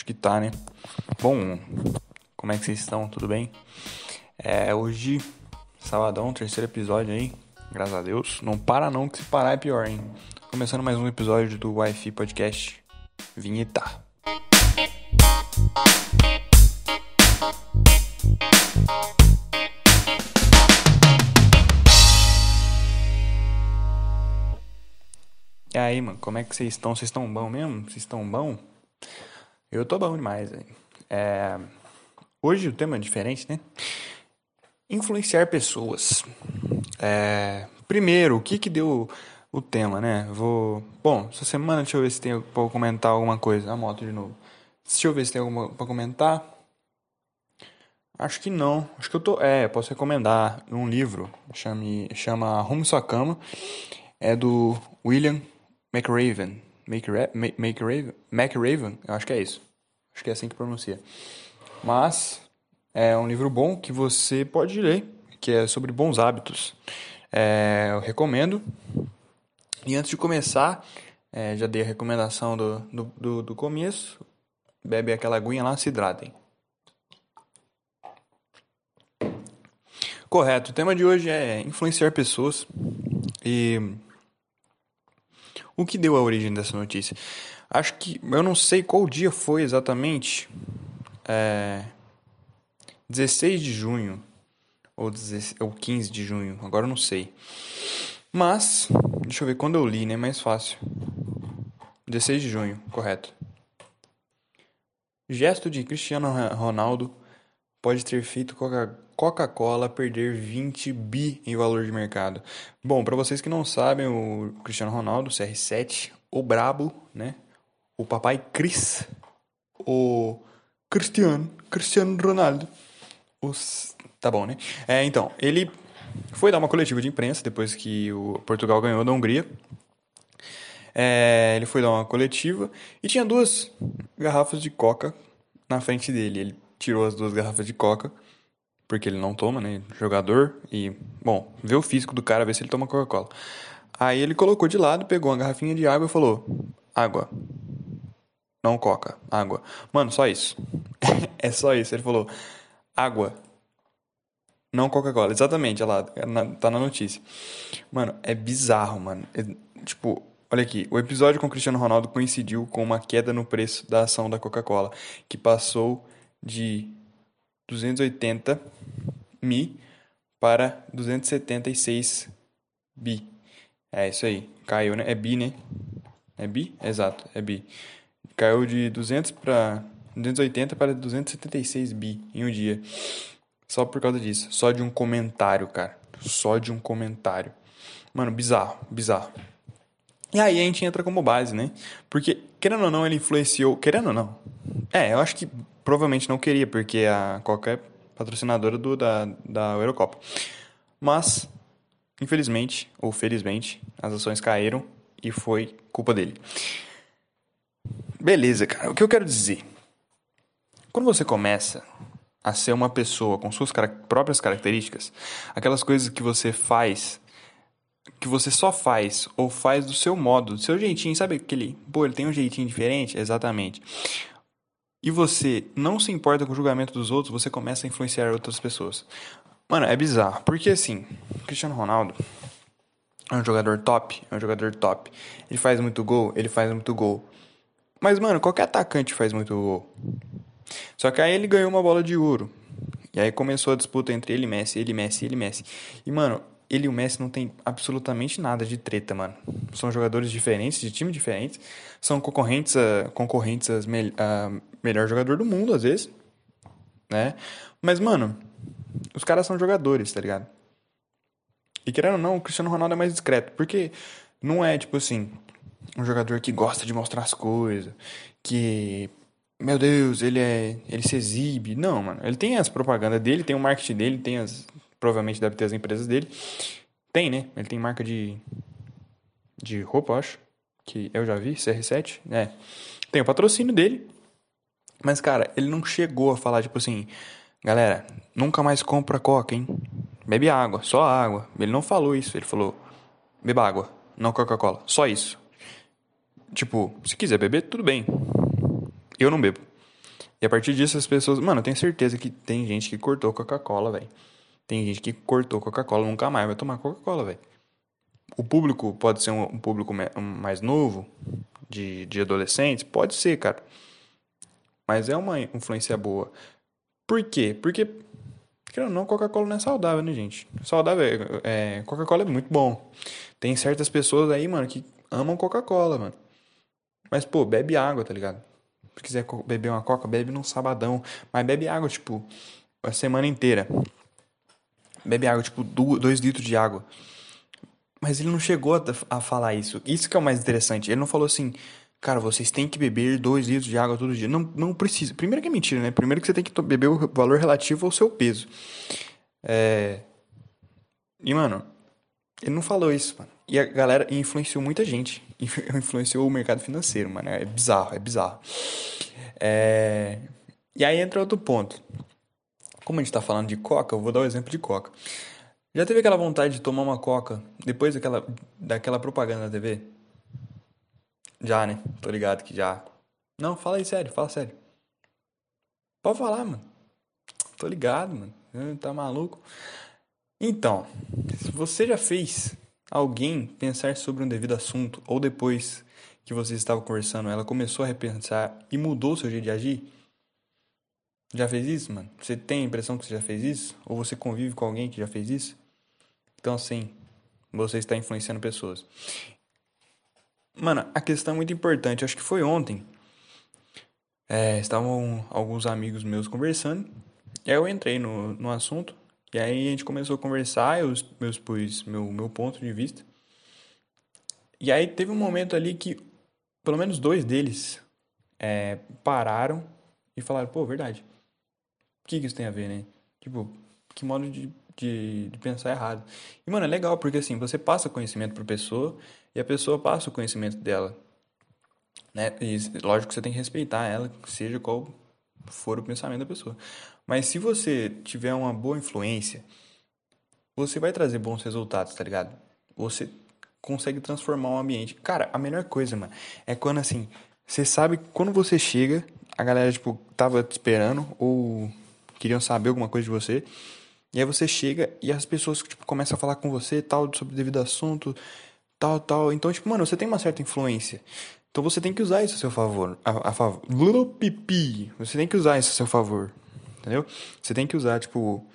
Acho que tá, né? Bom, como é que vocês estão? Tudo bem? É hoje, sabadão, terceiro episódio aí. Graças a Deus. Não para não, que se parar é pior, hein? Começando mais um episódio do Wi-Fi Podcast. Vinheta. E aí, mano, como é que vocês estão? Vocês estão bom mesmo? Vocês estão bom? Eu tô bom demais. É... Hoje o tema é diferente, né? Influenciar pessoas. É... Primeiro, o que que deu o tema, né? Vou... Bom, essa semana deixa eu ver se tem pra comentar alguma coisa. A moto de novo. Deixa eu ver se tem alguma pra comentar. Acho que não. Acho que eu tô... É, posso recomendar um livro. Chame... Chama Arrume Sua Cama. É do William McRaven. McRaven? McRaven? Eu acho que é isso. Acho que é assim que pronuncia. Mas é um livro bom que você pode ler, que é sobre bons hábitos. É, eu recomendo. E antes de começar, é, já dei a recomendação do, do, do, do começo. Bebe aquela aguinha lá, se hidratem. Correto. O tema de hoje é influenciar pessoas. E o que deu a origem dessa notícia? Acho que. Eu não sei qual dia foi exatamente. É. 16 de junho. Ou, 16, ou 15 de junho. Agora eu não sei. Mas. Deixa eu ver quando eu li, né? Mais fácil. 16 de junho, correto. Gesto de Cristiano Ronaldo pode ter feito Coca-Cola perder 20 bi em valor de mercado. Bom, para vocês que não sabem, o Cristiano Ronaldo, CR7, o brabo, né? O papai Cris, o Cristiano, Cristiano Ronaldo. Os... Tá bom, né? É, então, ele foi dar uma coletiva de imprensa depois que o Portugal ganhou da Hungria. É, ele foi dar uma coletiva e tinha duas garrafas de coca na frente dele. Ele tirou as duas garrafas de coca, porque ele não toma, né? Jogador. E, bom, vê o físico do cara, vê se ele toma Coca-Cola. Aí ele colocou de lado, pegou uma garrafinha de água e falou: Água. Não coca, água. Mano, só isso. é só isso. Ele falou: Água. Não Coca-Cola. Exatamente, olha lá. Tá na notícia. Mano, é bizarro, mano. É, tipo, olha aqui. O episódio com o Cristiano Ronaldo coincidiu com uma queda no preço da ação da Coca-Cola, que passou de 280 mi para 276 bi. É isso aí. Caiu, né? É bi, né? É bi? Exato, é bi. Caiu de 200 para 280 para 276 bi em um dia. Só por causa disso. Só de um comentário, cara. Só de um comentário. Mano, bizarro, bizarro. E aí a gente entra como base, né? Porque, querendo ou não, ele influenciou. Querendo ou não. É, eu acho que provavelmente não queria, porque a Coca é patrocinadora do, da, da Eurocopa. Mas, infelizmente, ou felizmente, as ações caíram e foi culpa dele. Beleza, cara. O que eu quero dizer? Quando você começa a ser uma pessoa com suas próprias características, aquelas coisas que você faz, que você só faz ou faz do seu modo, do seu jeitinho, sabe aquele, pô, ele tem um jeitinho diferente? Exatamente e você não se importa com o julgamento dos outros, você começa a influenciar outras pessoas. Mano, é bizarro. Porque assim, Cristiano Ronaldo é um jogador top, é um jogador top. Ele faz muito gol, ele faz muito gol. Mas, mano, qualquer atacante faz muito gol. Só que aí ele ganhou uma bola de ouro. E aí começou a disputa entre ele e Messi, ele Messi, ele Messi. E, mano, ele e o Messi não tem absolutamente nada de treta, mano. São jogadores diferentes, de times diferentes. São concorrentes a, concorrentes a, a melhor jogador do mundo, às vezes. Né? Mas, mano, os caras são jogadores, tá ligado? E querendo ou não, o Cristiano Ronaldo é mais discreto. Porque não é, tipo assim, um jogador que gosta de mostrar as coisas. Que meu Deus, ele é, ele se exibe. Não, mano. Ele tem as propagandas dele, tem o marketing dele, tem as provavelmente deve ter as empresas dele. Tem, né? Ele tem marca de de roupa, acho, que eu já vi, CR7, né? Tem o patrocínio dele. Mas cara, ele não chegou a falar tipo assim, galera, nunca mais compra Coca, hein? Bebe água, só água. Ele não falou isso, ele falou: beba água, não Coca-Cola, só isso. Tipo, se quiser beber, tudo bem. Eu não bebo. E a partir disso as pessoas. Mano, eu tenho certeza que tem gente que cortou Coca-Cola, velho. Tem gente que cortou Coca-Cola, nunca mais vai tomar Coca-Cola, velho. O público pode ser um, público mais novo, de, de adolescentes? Pode ser, cara. Mas é uma influência boa. Por quê? Porque, querendo ou não, Coca-Cola não é saudável, né, gente? Saudável é. é Coca-Cola é muito bom. Tem certas pessoas aí, mano, que amam Coca-Cola, mano. Mas, pô, bebe água, tá ligado? Se quiser beber uma coca, bebe num sabadão. Mas bebe água, tipo, a semana inteira. Bebe água, tipo, dois litros de água. Mas ele não chegou a, falar isso. Isso que é o mais interessante. Ele não falou assim, cara, vocês têm que beber dois litros de água todo dia. Não, não precisa. Primeiro que é mentira, né? Primeiro que você tem que beber o valor relativo ao seu peso. É... E, mano, ele não falou isso, mano. E a galera influenciou muita gente. Influenciou o mercado financeiro, mano. É bizarro, é bizarro. É... E aí entra outro ponto. Como a gente tá falando de coca, eu vou dar o um exemplo de coca. Já teve aquela vontade de tomar uma coca depois daquela, daquela propaganda na TV? Já, né? Tô ligado que já. Não, fala aí sério, fala sério. Pode falar, mano. Tô ligado, mano. Tá maluco? Então, se você já fez alguém pensar sobre um devido assunto, ou depois que você estava conversando, ela começou a repensar e mudou seu jeito de agir? Já fez isso, mano? Você tem a impressão que você já fez isso? Ou você convive com alguém que já fez isso? Então, assim, você está influenciando pessoas. Mano, a questão é muito importante. Acho que foi ontem. É, estavam alguns amigos meus conversando. E aí eu entrei no, no assunto. E aí a gente começou a conversar, eu, eu expus meu, meu ponto de vista. E aí teve um momento ali que pelo menos dois deles é, pararam e falaram, pô, verdade. Que, que isso tem a ver, né? Tipo, que modo de, de, de pensar errado. E, mano, é legal, porque assim, você passa conhecimento pra pessoa e a pessoa passa o conhecimento dela. Né? E lógico que você tem que respeitar ela, seja qual for o pensamento da pessoa. Mas se você tiver uma boa influência, você vai trazer bons resultados, tá ligado? Você consegue transformar o ambiente. Cara, a melhor coisa, mano, é quando assim, você sabe quando você chega, a galera, tipo, tava te esperando ou queriam saber alguma coisa de você. E aí você chega e as pessoas, tipo, começam a falar com você, tal, sobre devido assunto, tal, tal. Então, tipo, mano, você tem uma certa influência. Então você tem que usar isso a seu favor. A, a favor. Pipi. Você tem que usar isso a seu favor. Entendeu? Você tem que usar, tipo.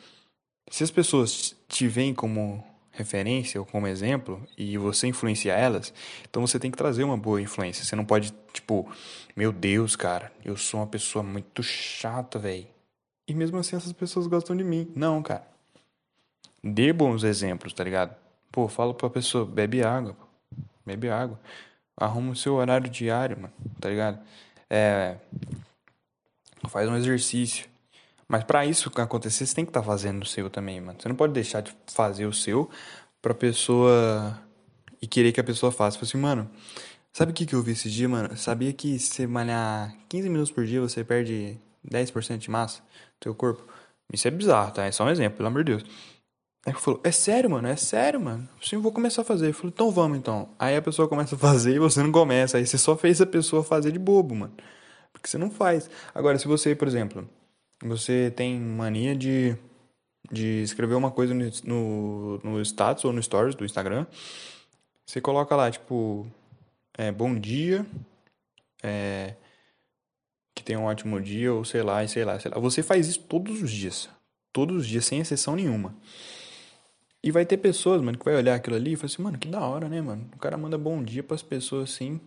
Se as pessoas te veem como referência ou como exemplo e você influencia elas, então você tem que trazer uma boa influência. Você não pode, tipo, meu Deus, cara, eu sou uma pessoa muito chata, velho. E mesmo assim essas pessoas gostam de mim. Não, cara. Dê bons exemplos, tá ligado? Pô, fala pra pessoa, bebe água, bebe água. Arruma o seu horário diário, mano, tá ligado? É. Faz um exercício. Mas para isso acontecer, você tem que estar tá fazendo o seu também, mano. Você não pode deixar de fazer o seu pra pessoa e querer que a pessoa faça. Fala assim, mano, sabe o que, que eu vi esse dia, mano? Sabia que se malhar 15 minutos por dia, você perde 10% de massa teu corpo? Isso é bizarro, tá? É só um exemplo, pelo amor de Deus. Aí ele falou, é sério, mano, é sério, mano. Sim, vou começar a fazer. Eu falei, então vamos então. Aí a pessoa começa a fazer e você não começa. Aí você só fez a pessoa fazer de bobo, mano. Porque você não faz. Agora, se você, por exemplo, você tem mania de, de escrever uma coisa no, no, no status ou no stories do Instagram, você coloca lá, tipo, é, bom dia, é, que tenha um ótimo dia, ou sei lá, e sei lá, sei lá. Você faz isso todos os dias. Todos os dias, sem exceção nenhuma. E vai ter pessoas, mano, que vai olhar aquilo ali e falar assim, mano, que da hora, né, mano? O cara manda bom dia para as pessoas assim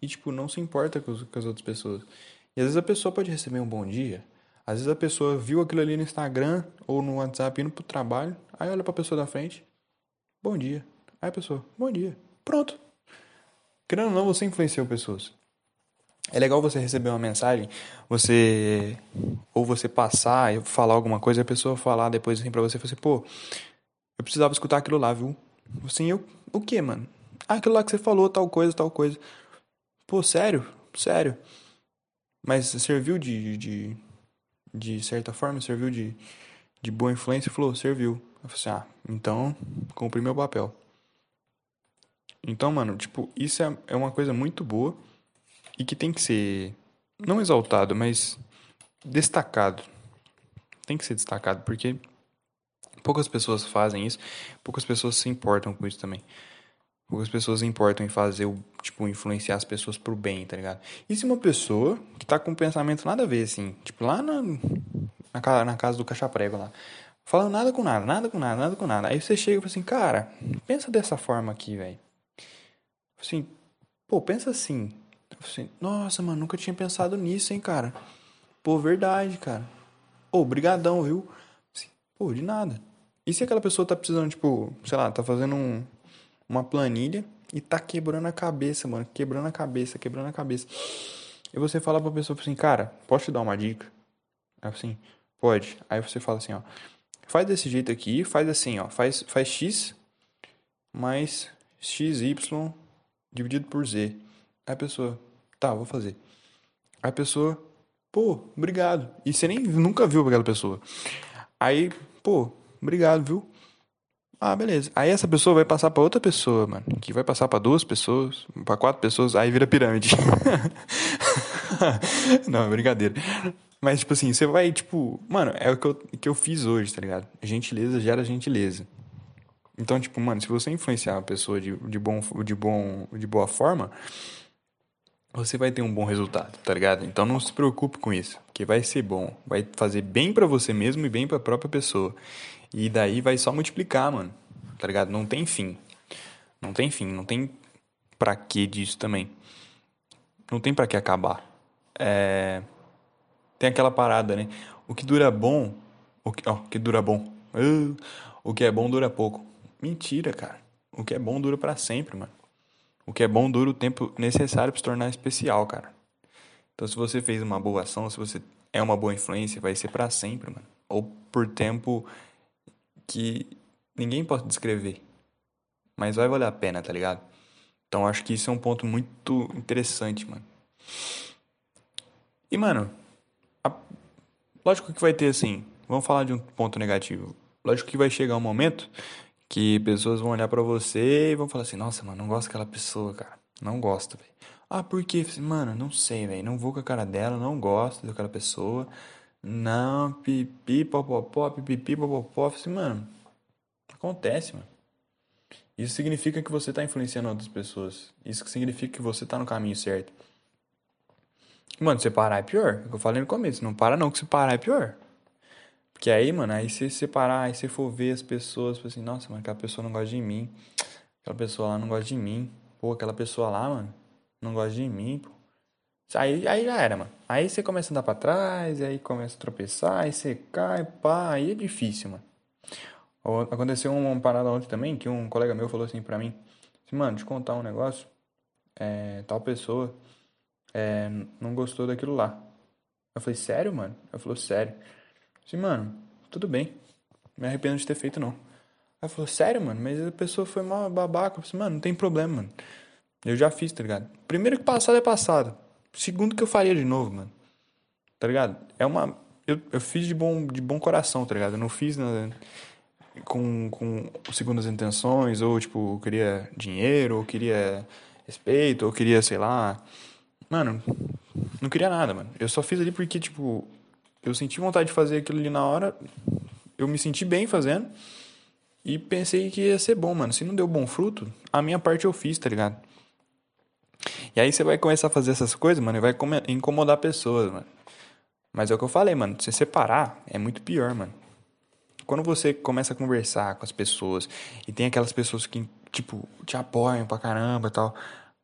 e, tipo, não se importa com, com as outras pessoas. E às vezes a pessoa pode receber um bom dia às vezes a pessoa viu aquilo ali no Instagram ou no WhatsApp indo pro trabalho, aí olha pra pessoa da frente, bom dia. Aí a pessoa, bom dia. Pronto. Querendo ou não, você influenciou pessoas. É legal você receber uma mensagem, você ou você passar e falar alguma coisa, e a pessoa falar depois assim pra você, assim, pô, eu precisava escutar aquilo lá, viu? Assim, eu, o que, mano? Ah, aquilo lá que você falou, tal coisa, tal coisa. Pô, sério? Sério. Mas serviu de, de, de certa forma, serviu de, de boa influência, falou, serviu. Eu falei assim, ah, então cumpri meu papel. Então, mano, tipo, isso é, é uma coisa muito boa e que tem que ser, não exaltado, mas destacado. Tem que ser destacado, porque poucas pessoas fazem isso, poucas pessoas se importam com isso também. Poucas pessoas importam em fazer o, tipo, influenciar as pessoas pro bem, tá ligado? E se uma pessoa que tá com um pensamento nada a ver, assim, tipo, lá na, na, na casa do caixa prego lá, falando nada com nada, nada com nada, nada com nada. Aí você chega e fala assim, cara, pensa dessa forma aqui, velho. Assim, pô, pensa assim. Assim. Nossa, mano, nunca tinha pensado nisso, hein, cara. Pô, verdade, cara. Pô, brigadão, viu? Pô, de nada. E se aquela pessoa tá precisando, tipo, sei lá, tá fazendo um, uma planilha e tá quebrando a cabeça, mano. Quebrando a cabeça, quebrando a cabeça. E você fala pra pessoa assim, cara, posso te dar uma dica? Aí assim, pode. Aí você fala assim, ó. Faz desse jeito aqui, faz assim, ó. Faz, faz x mais xy dividido por z. Aí a pessoa, tá, vou fazer. Aí a pessoa, pô, obrigado. E você nem nunca viu aquela pessoa. Aí, pô, obrigado, viu? Ah, beleza. Aí essa pessoa vai passar para outra pessoa, mano. Que vai passar para duas pessoas, para quatro pessoas, aí vira pirâmide. Não, é brincadeira. Mas, tipo assim, você vai, tipo, mano, é o que eu, que eu fiz hoje, tá ligado? Gentileza gera gentileza. Então, tipo, mano, se você influenciar a pessoa de, de, bom, de, bom, de boa forma, você vai ter um bom resultado, tá ligado? Então não se preocupe com isso, que vai ser bom, vai fazer bem para você mesmo e bem para a própria pessoa. E daí vai só multiplicar, mano. Tá ligado? Não tem fim. Não tem fim, não tem pra que disso também. Não tem pra que acabar. É... Tem aquela parada, né? O que dura bom, o que, ó, que dura bom. Uh, o que é bom dura pouco. Mentira, cara. O que é bom dura para sempre, mano. O que é bom dura o tempo necessário para se tornar especial, cara. Então, se você fez uma boa ação, se você é uma boa influência, vai ser para sempre, mano. Ou por tempo que ninguém pode descrever. Mas vai valer a pena, tá ligado? Então, acho que isso é um ponto muito interessante, mano. E, mano, a... lógico que vai ter assim. Vamos falar de um ponto negativo. Lógico que vai chegar um momento que pessoas vão olhar para você e vão falar assim: Nossa, mano, não gosto daquela pessoa, cara. Não gosto, velho. Ah, por quê? Mano, não sei, velho. Não vou com a cara dela, não gosto daquela pessoa. Não, pipi, popopó, pipipi, popopó. Assim, mano, acontece, mano. Isso significa que você tá influenciando outras pessoas. Isso significa que você tá no caminho certo. Mano, se parar é pior. É o que eu falei no começo. Não para não, que se parar é pior. Porque aí, mano, aí você separar, aí você for ver as pessoas, assim, nossa, mano, aquela pessoa não gosta de mim. Aquela pessoa lá não gosta de mim. Pô, aquela pessoa lá, mano, não gosta de mim, pô. Aí, aí já era, mano. Aí você começa a andar pra trás, aí começa a tropeçar, aí você cai, pá, aí é difícil, mano. Aconteceu uma parada ontem também, que um colega meu falou assim pra mim, assim, mano, te contar um negócio, é, tal pessoa é, não gostou daquilo lá. Eu falei, sério, mano? Eu falou, sério. Assim, mano, tudo bem. Não me arrependo de ter feito, não. Aí falou, sério, mano? Mas a pessoa foi mal babaca. Eu falei, mano, não tem problema, mano. Eu já fiz, tá ligado? Primeiro que passado é passado. Segundo que eu faria de novo, mano. Tá ligado? É uma. Eu, eu fiz de bom, de bom coração, tá ligado? Eu não fiz na, com, com segundas intenções, ou tipo, eu queria dinheiro, ou queria respeito, ou queria, sei lá. Mano, não queria nada, mano. Eu só fiz ali porque, tipo, eu senti vontade de fazer aquilo ali na hora, eu me senti bem fazendo e pensei que ia ser bom, mano. Se não deu bom fruto, a minha parte eu fiz, tá ligado? E aí você vai começar a fazer essas coisas, mano, e vai incomodar pessoas, mano. Mas é o que eu falei, mano, se separar é muito pior, mano. Quando você começa a conversar com as pessoas e tem aquelas pessoas que, tipo, te apoiam pra caramba e tal,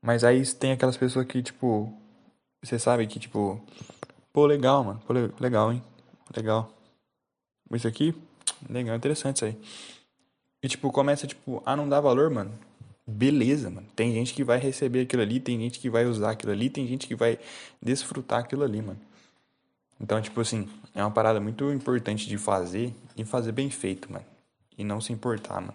mas aí tem aquelas pessoas que, tipo, você sabe que, tipo, Pô, legal, mano. Pô, legal, hein? Legal. Isso aqui, legal, interessante isso aí. E, tipo, começa, tipo, a não dar valor, mano. Beleza, mano. Tem gente que vai receber aquilo ali, tem gente que vai usar aquilo ali, tem gente que vai desfrutar aquilo ali, mano. Então, tipo assim, é uma parada muito importante de fazer e fazer bem feito, mano. E não se importar, mano.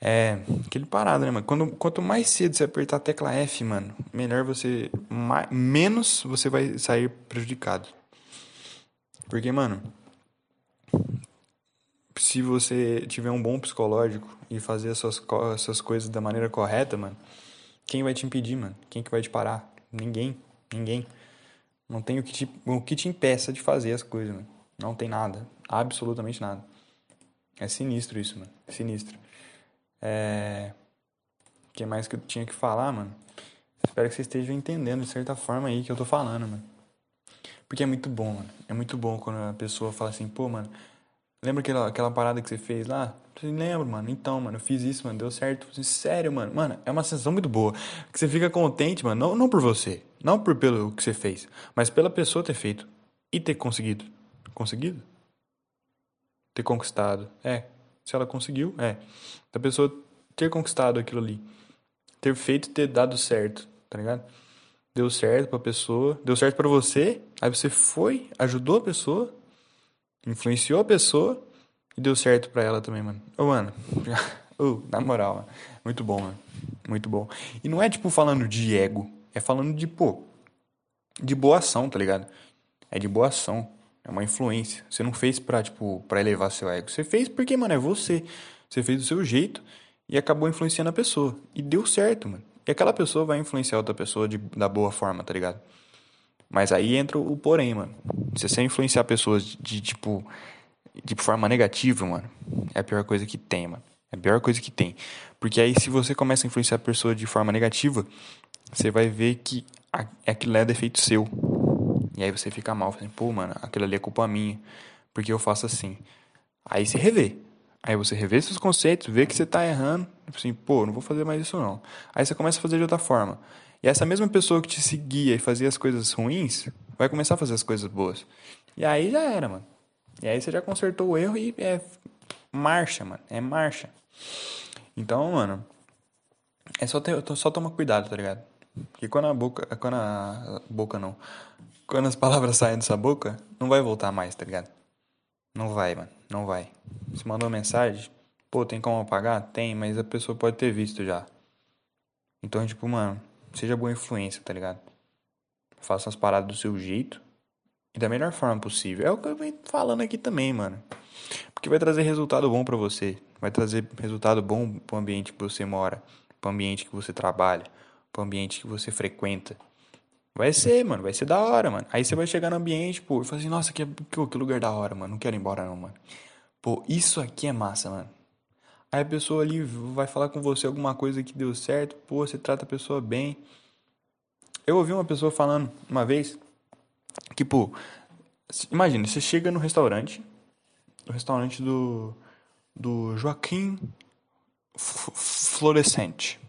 É, aquele parado, né, mano? Quando, quanto mais cedo você apertar a tecla F, mano, melhor você. Mais, menos você vai sair prejudicado. Porque, mano. Se você tiver um bom psicológico e fazer as suas, essas coisas da maneira correta, mano, quem vai te impedir, mano? Quem que vai te parar? Ninguém. Ninguém. Não tem o que te, o que te impeça de fazer as coisas, mano. Não tem nada. Absolutamente nada. É sinistro isso, mano. Sinistro. É. O que mais que eu tinha que falar, mano? Espero que vocês estejam entendendo de certa forma aí que eu tô falando, mano. Porque é muito bom, mano. É muito bom quando a pessoa fala assim, pô, mano, lembra aquela, aquela parada que você fez lá? Eu lembro, mano. Então, mano, eu fiz isso, mano, deu certo. Sério, mano. Mano, é uma sensação muito boa. Que você fica contente, mano. Não, não por você. Não por pelo que você fez. Mas pela pessoa ter feito. E ter conseguido. Conseguido? Ter conquistado. É. Se ela conseguiu, é. Da pessoa ter conquistado aquilo ali. Ter feito ter dado certo, tá ligado? Deu certo pra pessoa. Deu certo para você. Aí você foi, ajudou a pessoa. Influenciou a pessoa. E deu certo pra ela também, mano. Ô, mano. uh, na moral, mano. Muito bom, mano. Muito bom. E não é tipo falando de ego. É falando de, pô. De boa ação, tá ligado? É de boa ação. É uma influência. Você não fez pra, tipo, pra elevar seu ego. Você fez porque, mano, é você. Você fez do seu jeito e acabou influenciando a pessoa. E deu certo, mano. E aquela pessoa vai influenciar outra pessoa de, da boa forma, tá ligado? Mas aí entra o porém, mano. Se você influenciar pessoas de, de, tipo, de forma negativa, mano, é a pior coisa que tem, mano. É a pior coisa que tem. Porque aí se você começa a influenciar a pessoa de forma negativa, você vai ver que aquilo é defeito seu. E aí você fica mal, assim, pô, mano, aquilo ali é culpa minha, porque eu faço assim. Aí você revê. Aí você revê seus conceitos, vê que você tá errando, tipo assim, pô, não vou fazer mais isso não. Aí você começa a fazer de outra forma. E essa mesma pessoa que te seguia e fazia as coisas ruins, vai começar a fazer as coisas boas. E aí já era, mano. E aí você já consertou o erro e é marcha, mano. É marcha. Então, mano, é só, ter, só tomar cuidado, tá ligado? Porque quando a boca. Quando a boca não. Quando as palavras saem dessa boca, não vai voltar mais, tá ligado? Não vai, mano. Não vai. Você mandou mensagem, pô, tem como apagar? Tem, mas a pessoa pode ter visto já. Então, tipo, mano, seja boa influência, tá ligado? Faça as paradas do seu jeito e da melhor forma possível. É o que eu venho falando aqui também, mano. Porque vai trazer resultado bom para você. Vai trazer resultado bom pro ambiente que você mora, pro ambiente que você trabalha, pro ambiente que você frequenta. Vai ser, mano, vai ser da hora, mano. Aí você vai chegar no ambiente, pô, e falar assim, nossa, que, que, que lugar da hora, mano. Não quero ir embora não, mano. Pô, isso aqui é massa, mano. Aí a pessoa ali vai falar com você alguma coisa que deu certo, pô, você trata a pessoa bem. Eu ouvi uma pessoa falando uma vez Tipo, imagine, você chega no restaurante, no restaurante do, do Joaquim Florescente.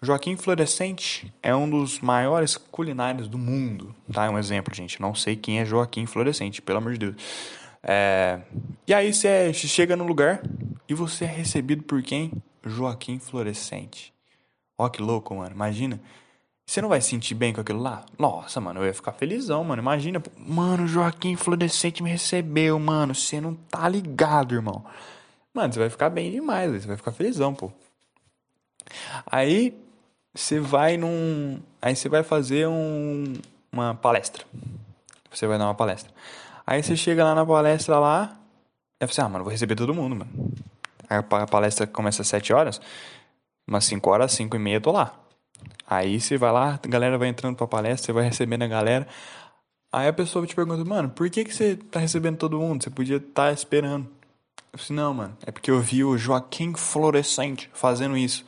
Joaquim Florescente é um dos maiores culinários do mundo, tá? É um exemplo, gente. Não sei quem é Joaquim Florescente, pelo amor de Deus. É... E aí você chega no lugar e você é recebido por quem? Joaquim Florescente. Ó que louco, mano. Imagina você não vai se sentir bem com aquilo lá? Nossa, mano, eu ia ficar felizão, mano. Imagina, mano, Joaquim Florescente me recebeu, mano. Você não tá ligado, irmão. Mano, você vai ficar bem demais, você vai ficar felizão, pô. Aí você vai num. Aí você vai fazer um... uma palestra. Você vai dar uma palestra. Aí você chega lá na palestra lá. Aí você, ah, mano, vou receber todo mundo, mano. Aí a palestra começa às 7 horas. Umas 5 horas, 5 e meia eu tô lá. Aí você vai lá, a galera vai entrando pra palestra, você vai recebendo a galera. Aí a pessoa te pergunta, mano, por que, que você tá recebendo todo mundo? Você podia estar tá esperando. Eu disse, não, mano, é porque eu vi o Joaquim Florescente fazendo isso.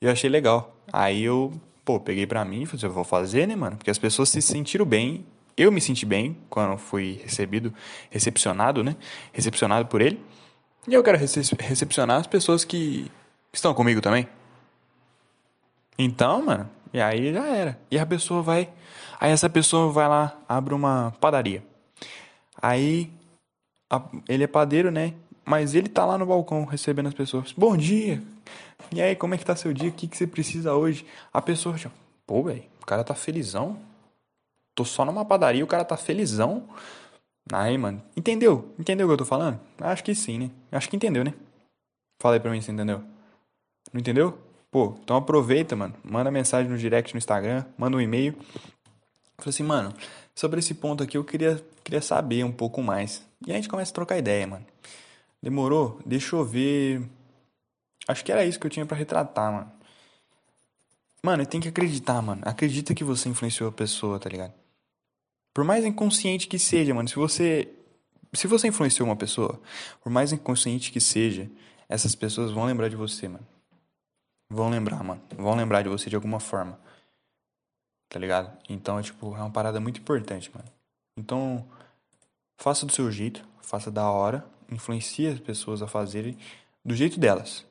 E eu achei legal. Aí eu, pô, peguei pra mim e falei, eu vou fazer, né, mano? Porque as pessoas se sentiram bem. Eu me senti bem quando fui recebido, recepcionado, né? Recepcionado por ele. E eu quero recepcionar as pessoas que estão comigo também. Então, mano, e aí já era. E a pessoa vai. Aí essa pessoa vai lá, abre uma padaria. Aí a, ele é padeiro, né? Mas ele tá lá no balcão recebendo as pessoas. Bom dia! E aí, como é que tá seu dia? O que, que você precisa hoje? A pessoa já, pô, velho, o cara tá felizão. Tô só numa padaria, o cara tá felizão. Aí, mano, entendeu? Entendeu o que eu tô falando? Acho que sim, né? Acho que entendeu, né? Falei pra mim se entendeu. Não entendeu? Pô, então aproveita, mano. Manda mensagem no direct no Instagram, manda um e-mail. Falei assim, mano, sobre esse ponto aqui eu queria, queria saber um pouco mais. E a gente começa a trocar ideia, mano. Demorou? Deixa eu ver. Acho que era isso que eu tinha para retratar, mano. Mano, tem que acreditar, mano. Acredita que você influenciou a pessoa, tá ligado? Por mais inconsciente que seja, mano, se você se você influenciou uma pessoa, por mais inconsciente que seja, essas pessoas vão lembrar de você, mano. Vão lembrar, mano. Vão lembrar de você de alguma forma. Tá ligado? Então, é, tipo, é uma parada muito importante, mano. Então, faça do seu jeito, faça da hora, influencie as pessoas a fazerem do jeito delas.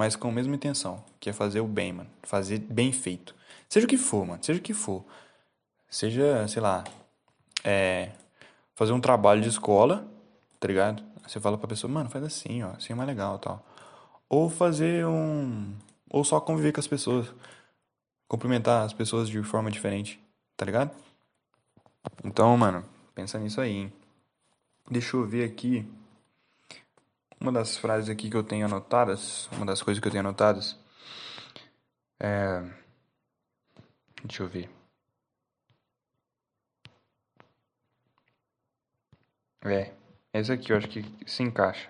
Mas com a mesma intenção, que é fazer o bem, mano. Fazer bem feito. Seja o que for, mano. Seja o que for. Seja, sei lá, é, fazer um trabalho de escola, tá ligado? Você fala pra pessoa, mano, faz assim, ó, assim é mais legal tal. Ou fazer um. Ou só conviver com as pessoas. Cumprimentar as pessoas de forma diferente, tá ligado? Então, mano, pensa nisso aí, hein? Deixa eu ver aqui. Uma das frases aqui que eu tenho anotadas, uma das coisas que eu tenho anotadas é. Deixa eu ver. É, essa aqui eu acho que se encaixa.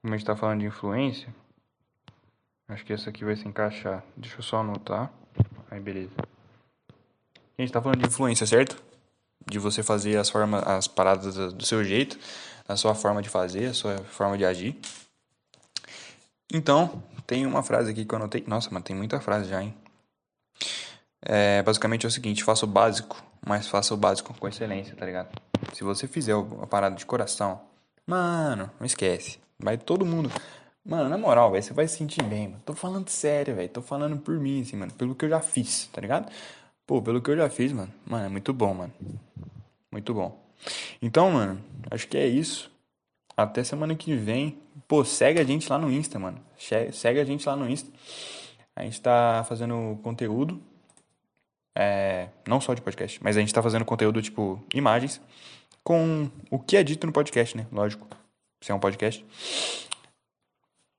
Como a gente tá falando de influência, acho que essa aqui vai se encaixar. Deixa eu só anotar. Aí, beleza. A gente tá falando de influência, certo? De você fazer as formas, as paradas do seu jeito, a sua forma de fazer, a sua forma de agir. Então, tem uma frase aqui que eu anotei. Nossa, mas tem muita frase já, hein? É, basicamente é o seguinte: faça o básico, mas faça o básico com excelência, tá ligado? Se você fizer a parada de coração, mano, não esquece. Vai todo mundo. Mano, na moral, você vai se sentir bem, mano. Tô falando sério, velho. Tô falando por mim, assim, mano. Pelo que eu já fiz, tá ligado? Pô, pelo que eu já fiz, mano. Mano, é muito bom, mano. Muito bom. Então, mano, acho que é isso. Até semana que vem. Pô, segue a gente lá no Insta, mano. Segue a gente lá no Insta. A gente tá fazendo conteúdo é, não só de podcast, mas a gente tá fazendo conteúdo tipo imagens com o que é dito no podcast, né? Lógico, se é um podcast.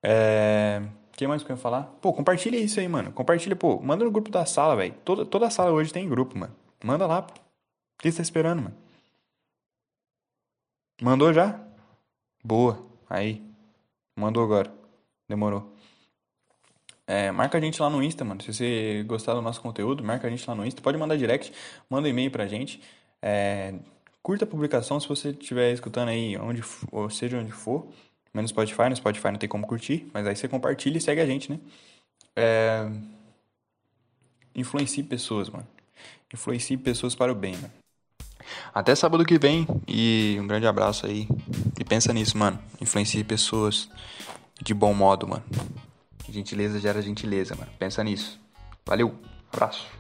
É... O que mais que eu ia falar? Pô, compartilha isso aí, mano. Compartilha, pô. Manda no grupo da sala, velho. Toda, toda a sala hoje tem grupo, mano. Manda lá, pô. O que você tá esperando, mano? Mandou já? Boa. Aí. Mandou agora. Demorou. É, marca a gente lá no Insta, mano. Se você gostar do nosso conteúdo, marca a gente lá no Insta. Pode mandar direct, manda um e-mail pra gente. É, curta a publicação se você estiver escutando aí, onde, ou seja onde for. Menos Spotify, no Spotify não tem como curtir, mas aí você compartilha e segue a gente, né? É, influencie pessoas, mano. Influencie pessoas para o bem, mano. Até sábado que vem e um grande abraço aí. E pensa nisso, mano. Influencie pessoas de bom modo, mano. Gentileza gera gentileza, mano. Pensa nisso. Valeu, abraço.